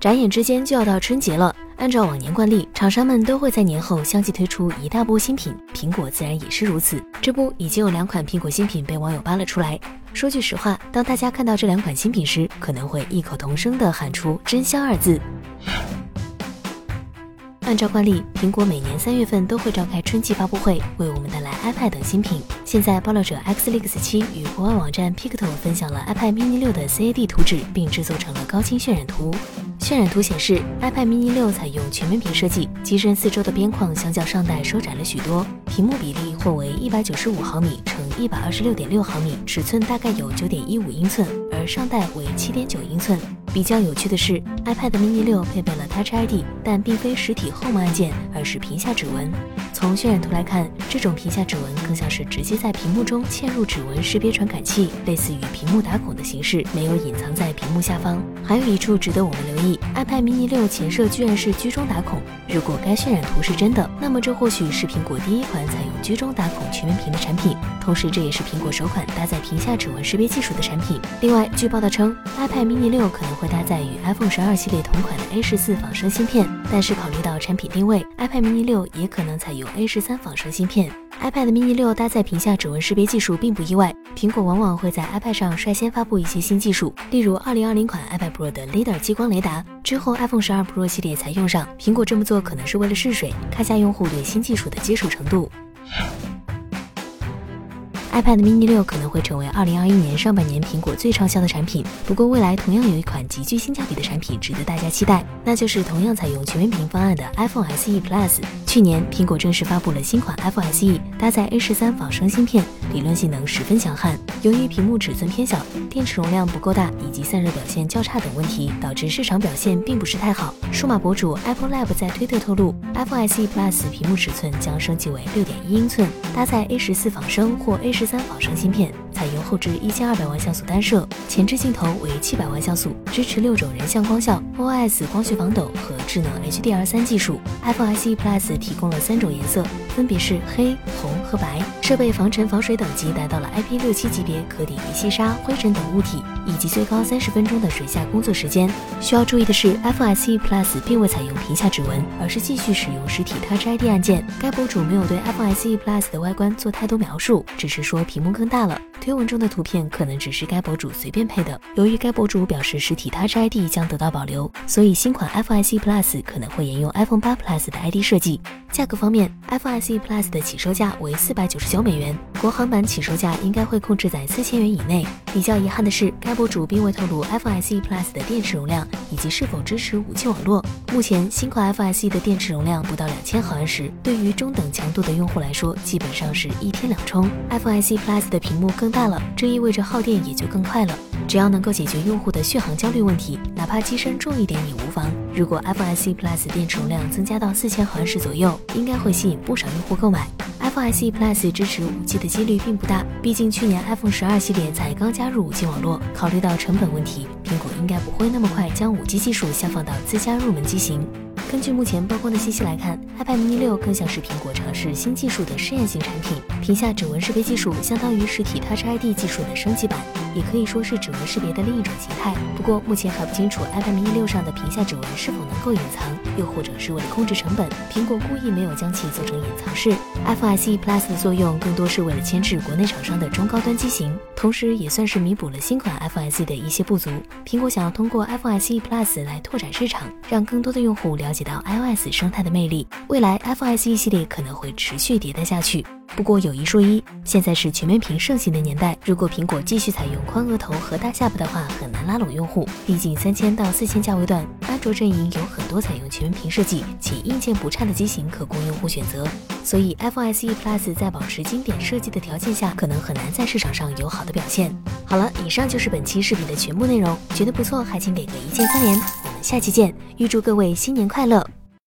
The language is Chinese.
眨眼之间就要到春节了，按照往年惯例，厂商们都会在年后相继推出一大波新品，苹果自然也是如此。这不，已经有两款苹果新品被网友扒了出来。说句实话，当大家看到这两款新品时，可能会异口同声地喊出“真香”二字。按照惯例，苹果每年三月份都会召开春季发布会，为我们带来 iPad 等新品。现在，爆料者 Xlix 7与国外网站 Picto 分享了 iPad mini 6的 CAD 图纸，并制作成了高清渲染图。渲染图显示，iPad mini 6采用全面屏设计，机身四周的边框相较上代收窄了许多，屏幕比例或为一百九十五毫米乘一百二十六点六毫米，尺寸大概有九点一五英寸，而上代为七点九英寸。比较有趣的是，iPad mini 六配备了 Touch ID，但并非实体 Home 按键，而是屏下指纹。从渲染图来看，这种屏下指纹更像是直接在屏幕中嵌入指纹识别传感器，类似于屏幕打孔的形式，没有隐藏在幕下方。还有一处值得我们留意，iPad mini 6前摄居然是居中打孔。如果该渲染图是真的，那么这或许是苹果第一款采用居中打孔全面屏的产品，同时这也是苹果首款搭载屏下指纹识别技术的产品。另外，据报道称，iPad mini 6可能会搭载与 iPhone 十二系列同款的 A 十四仿生芯片，但是考虑到产品定位，iPad mini 6也可能采用 A 十三仿生芯片。iPad mini 六搭载屏下指纹识别技术并不意外，苹果往往会在 iPad 上率先发布一些新技术，例如2020款 iPad Pro 的 LiDAR 激光雷达，之后 iPhone 12 Pro 系列才用上。苹果这么做可能是为了试水，看下用户对新技术的接受程度。iPad mini 六可能会成为2021年上半年苹果最畅销的产品。不过，未来同样有一款极具性价比的产品值得大家期待，那就是同样采用全面屏方案的 iPhone SE Plus。去年，苹果正式发布了新款 iPhone SE，搭载 A 十三仿生芯片，理论性能十分强悍。由于屏幕尺寸偏小、电池容量不够大以及散热表现较差等问题，导致市场表现并不是太好。数码博主 Apple Lab 在推特透露，iPhone SE Plus 屏幕尺寸将升级为六点一英寸，搭载 A 十四仿生或 A 十三仿生芯片，采用后置一千二百万像素单摄，前置镜头为七百万像素，支持六种人像光效、OIS 光学防抖和智能 HDR 三技术。iPhone SE Plus 提供了三种颜色，分别是黑、红和白。设备防尘防水等级达到了 IP 六七级别，可抵御细沙、灰尘等物体，以及最高三十分钟的水下工作时间。需要注意的是，iPhone SE Plus 并未采用屏下指纹，而是继续使用实体 Touch ID 按键。该博主没有对 iPhone SE Plus 的外观做太多描述。只是说屏幕更大了，推文中的图片可能只是该博主随便配的。由于该博主表示实体 Touch ID 将得到保留，所以新款 iPhone SE Plus 可能会沿用 iPhone 8 Plus 的 ID 设计。价格方面，iPhone SE Plus 的起售价为四百九十九美元，国行版起售价应该会控制在四千元以内。比较遗憾的是，该博主并未透露 iPhone SE Plus 的电池容量以及是否支持 5G 网络。目前新款 iPhone SE 的电池容量不到两千毫安时，对于中等强度的用户来说，基本上是一天两充。iPhone SE Plus 的屏幕更大了，这意味着耗电也就更快了。只要能够解决用户的续航焦虑问题，哪怕机身重一点也无妨。如果 iPhone SE Plus 电池容量增加到四千毫安时左右，应该会吸引不少用户购买。iPhone SE Plus 支持 5G 的几率并不大，毕竟去年 iPhone 十二系列才刚加入 5G 网络。考虑到成本问题，苹果应该不会那么快将 5G 技术下放到自家入门机型。根据目前曝光的信息来看，iPad mini 6更像是苹果尝试新技术的试验型产品。屏下指纹识别技术相当于实体 Touch ID 技术的升级版，也可以说是指纹识别的另一种形态。不过目前还不清楚 iPad mini 6上的屏下指纹是否能够隐藏，又或者是为了控制成本，苹果故意没有将其做成隐藏式。iPhone SE Plus 的作用更多是为了牵制国内厂商的中高端机型，同时也算是弥补了新款 iPhone SE 的一些不足。苹果想要通过 iPhone SE Plus 来拓展市场，让更多的用户了解到 iOS 生态的魅力。未来 iPhone SE 系列可能会持续迭代下去。不过有一说一，现在是全面屏盛行的年代，如果苹果继续采用宽额头和大下巴的话，很难拉拢用户。毕竟三千到四千价位段，安卓阵营有很多采用全面屏设计且硬件不差的机型可供用户选择。所以 iPhone SE Plus 在保持经典设计的条件下，可能很难在市场上有好的表现。好了，以上就是本期视频的全部内容，觉得不错还请给个一键三连。下期见，预祝各位新年快乐！